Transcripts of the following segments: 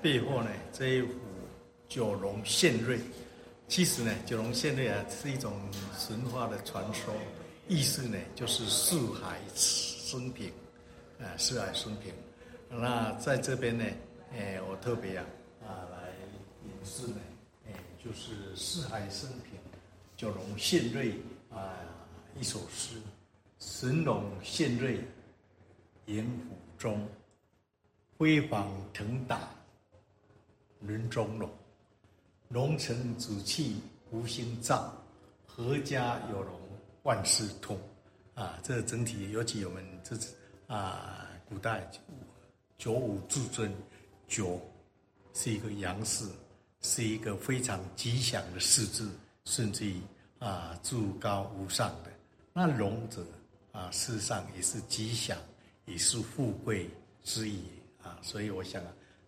背后呢，这一幅九龙献瑞，其实呢，九龙献瑞啊是一种神话的传说，意思呢就是四海升平，啊，四海升平。那在这边呢，哎，我特别啊啊来演示呢，哎，就是四海升平，九龙献瑞啊一首诗，神龙献瑞，迎虎中，辉煌腾达。人中龙，龙成紫气无心藏，阖家有龙万事通。啊，这整体尤其我们这次啊，古代九五至尊，九是一个阳士，是一个非常吉祥的事字，甚至于啊至高无上的。那龙者啊，事实上也是吉祥，也是富贵之意啊。所以我想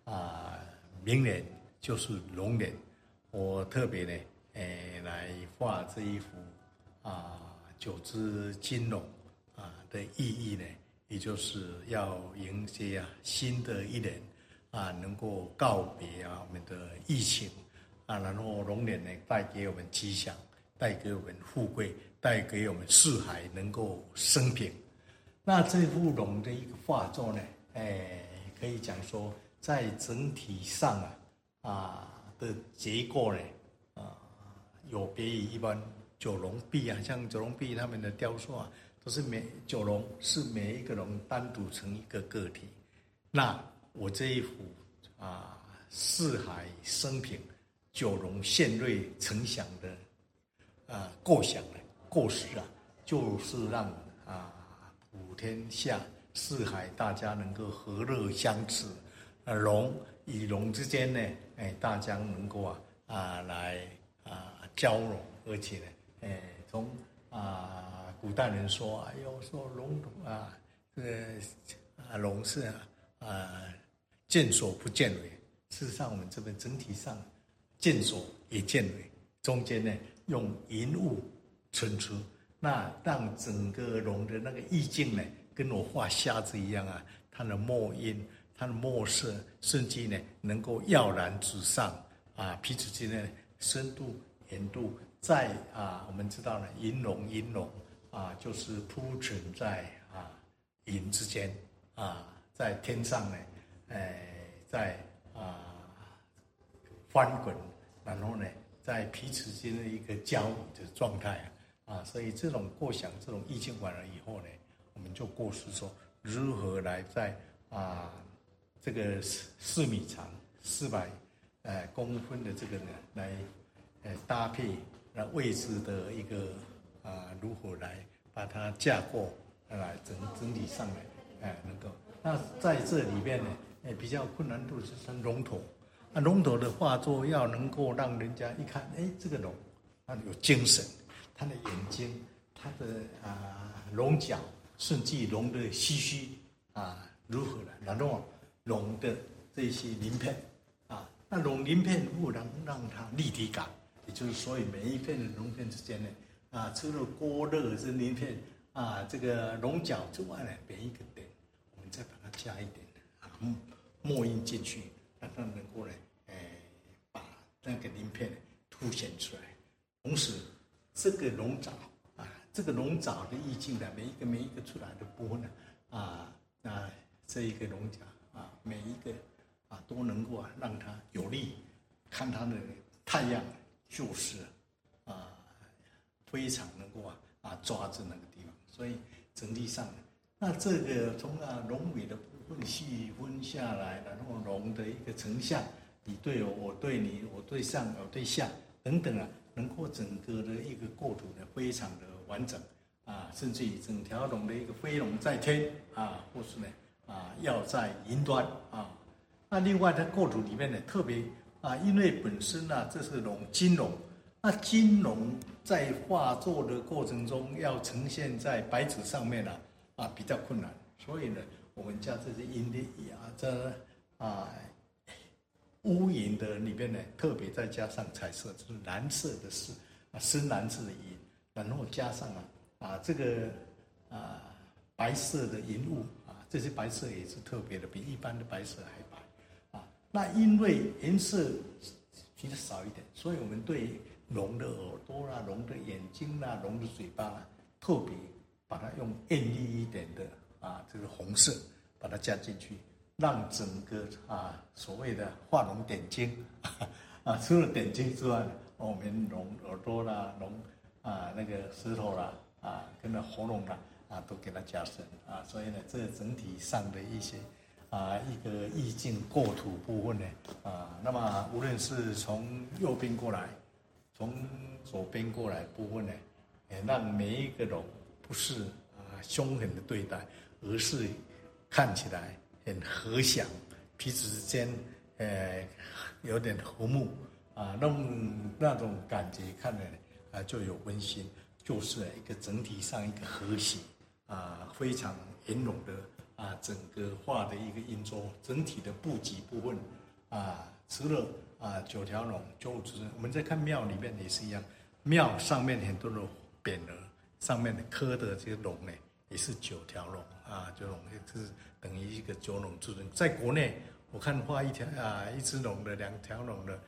啊。明年就是龙年，我特别呢，诶，来画这一幅啊，九只金龙啊的意义呢，也就是要迎接啊新的一年啊，能够告别啊我们的疫情啊，然后龙年呢带给我们吉祥，带给我们富贵，带给我们四海能够升平。那这幅龙的一个画作呢，诶，可以讲说。在整体上啊啊的结构呢啊，有别于一般九龙壁啊，像九龙壁他们的雕塑啊，都是每九龙是每一个龙单独成一个个体。那我这一幅啊四海升平，九龙献瑞呈祥的啊构想呢构思啊，就是让啊普天下四海大家能够和乐相处。呃，龙与龙之间呢，哎，大家能够啊啊来啊交融，而且呢，哎，从啊古代人说，哎呦，说龙啊，这个啊龙是啊，啊见所不见尾。事实上，我们这边整体上见所也见尾，中间呢用云雾衬出，那让整个龙的那个意境呢，跟我画瞎子一样啊，它的墨音。它的墨色甚至呢，能够跃然纸上啊，彼此之间的深度、盐度，在啊，我们知道呢，银龙银龙啊，就是铺陈在啊云之间啊，在天上呢，哎，在啊翻滚，然后呢，在彼此间的一个交流的状态啊，啊所以这种构想、这种意境完了以后呢，我们就构思说如何来在啊。这个四四米长、四百呃公分的这个呢，来呃搭配那位置的一个啊、呃，如何来把它架构来整整体上来哎能够。那在这里边呢，哎比较困难度是像龙头，那龙头的画作要能够让人家一看，哎这个龙它有精神，它的眼睛、它的啊龙角，甚至龙的须须啊如何的，然后。龙的这些鳞片啊，那龙鳞片不能让它立体感，也就是所以每一片的龙片之间呢，啊，除了郭勒这鳞片啊，这个龙角之外呢，每一个点，我们再把它加一点啊墨印进去，让它能够呢，哎，把那个鳞片凸显出来。同时，这个龙爪啊，这个龙爪的意境呢，每一个每一个出来的波呢，啊，那这一个龙角。每一个啊都能够啊让它有力，看它的太阳就是啊非常能够啊啊抓住那个地方，所以整体上，那这个从啊龙尾的部分细分下来，然后龙的一个成像，你对我，我对你，我对上，我对下等等啊，能够整个的一个构图呢非常的完整啊，甚至于整条龙的一个飞龙在天啊，或是呢。啊，要在云端啊。那另外在构图里面呢，特别啊，因为本身呢、这是龙金龙，那金龙在画作的过程中要呈现在白纸上面呢，啊，比较困难。所以呢，我们将这些阴的啊，这啊乌云的里面呢，特别再加上彩色，就是蓝色的是啊，深蓝色的云，然后加上啊啊这个啊白色的云雾。这些白色也是特别的，比一般的白色还白，啊，那因为颜色其实少一点，所以我们对龙的耳朵啦、龙的眼睛啦、龙的嘴巴啦，特别把它用艳丽一点的啊，这个红色把它加进去，让整个啊所谓的画龙点睛 啊，除了点睛之外，我们龙耳朵啦、龙啊那个舌头啦啊，跟那喉咙啦啊，都给它加深啊，所以呢，这整体上的一些。啊，一个意境构图部分呢，啊，那么无论是从右边过来，从左边过来部分呢，也让每一个龙不是啊凶狠的对待，而是看起来很和祥，彼此之间呃有点和睦啊，那那种感觉看来啊就有温馨，就是一个整体上一个和谐啊，非常圆融的。啊，整个画的一个印章，整体的布局部分，啊，除了啊九条龙，就是我们在看庙里面也是一样，庙上面很多的匾额，上面的刻的这个龙呢，也是九条龙啊，九龙就是等于一个九龙之尊。在国内，我看画一条啊一只龙的，两条龙的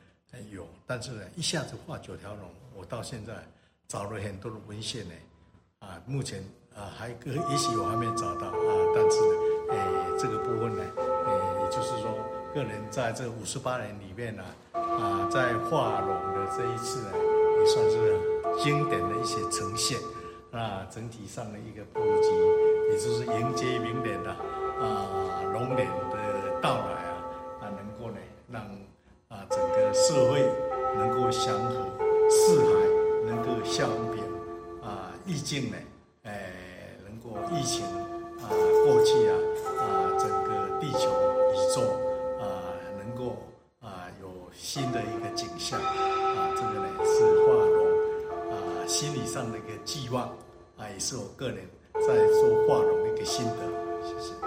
有，但是呢，一下子画九条龙，我到现在找了很多的文献呢，啊，目前。啊，还个也许我还没找到啊，但是呢，诶、哎，这个部分呢，诶、哎，也就是说，个人在这五十八年里面呢，啊，在画龙的这一次呢，也算是经典的一些呈现，啊，整体上的一个布局，也就是迎接明年的啊龙年的到来啊，啊，能够呢，让啊整个社会能够祥和，四海能够相平，啊，意境呢。疫情啊过去啊啊，整个地球宇宙啊能够啊有新的一个景象啊，这个呢是画龙啊心理上的一个寄望啊，也是我个人在做画龙的一个心得，谢谢。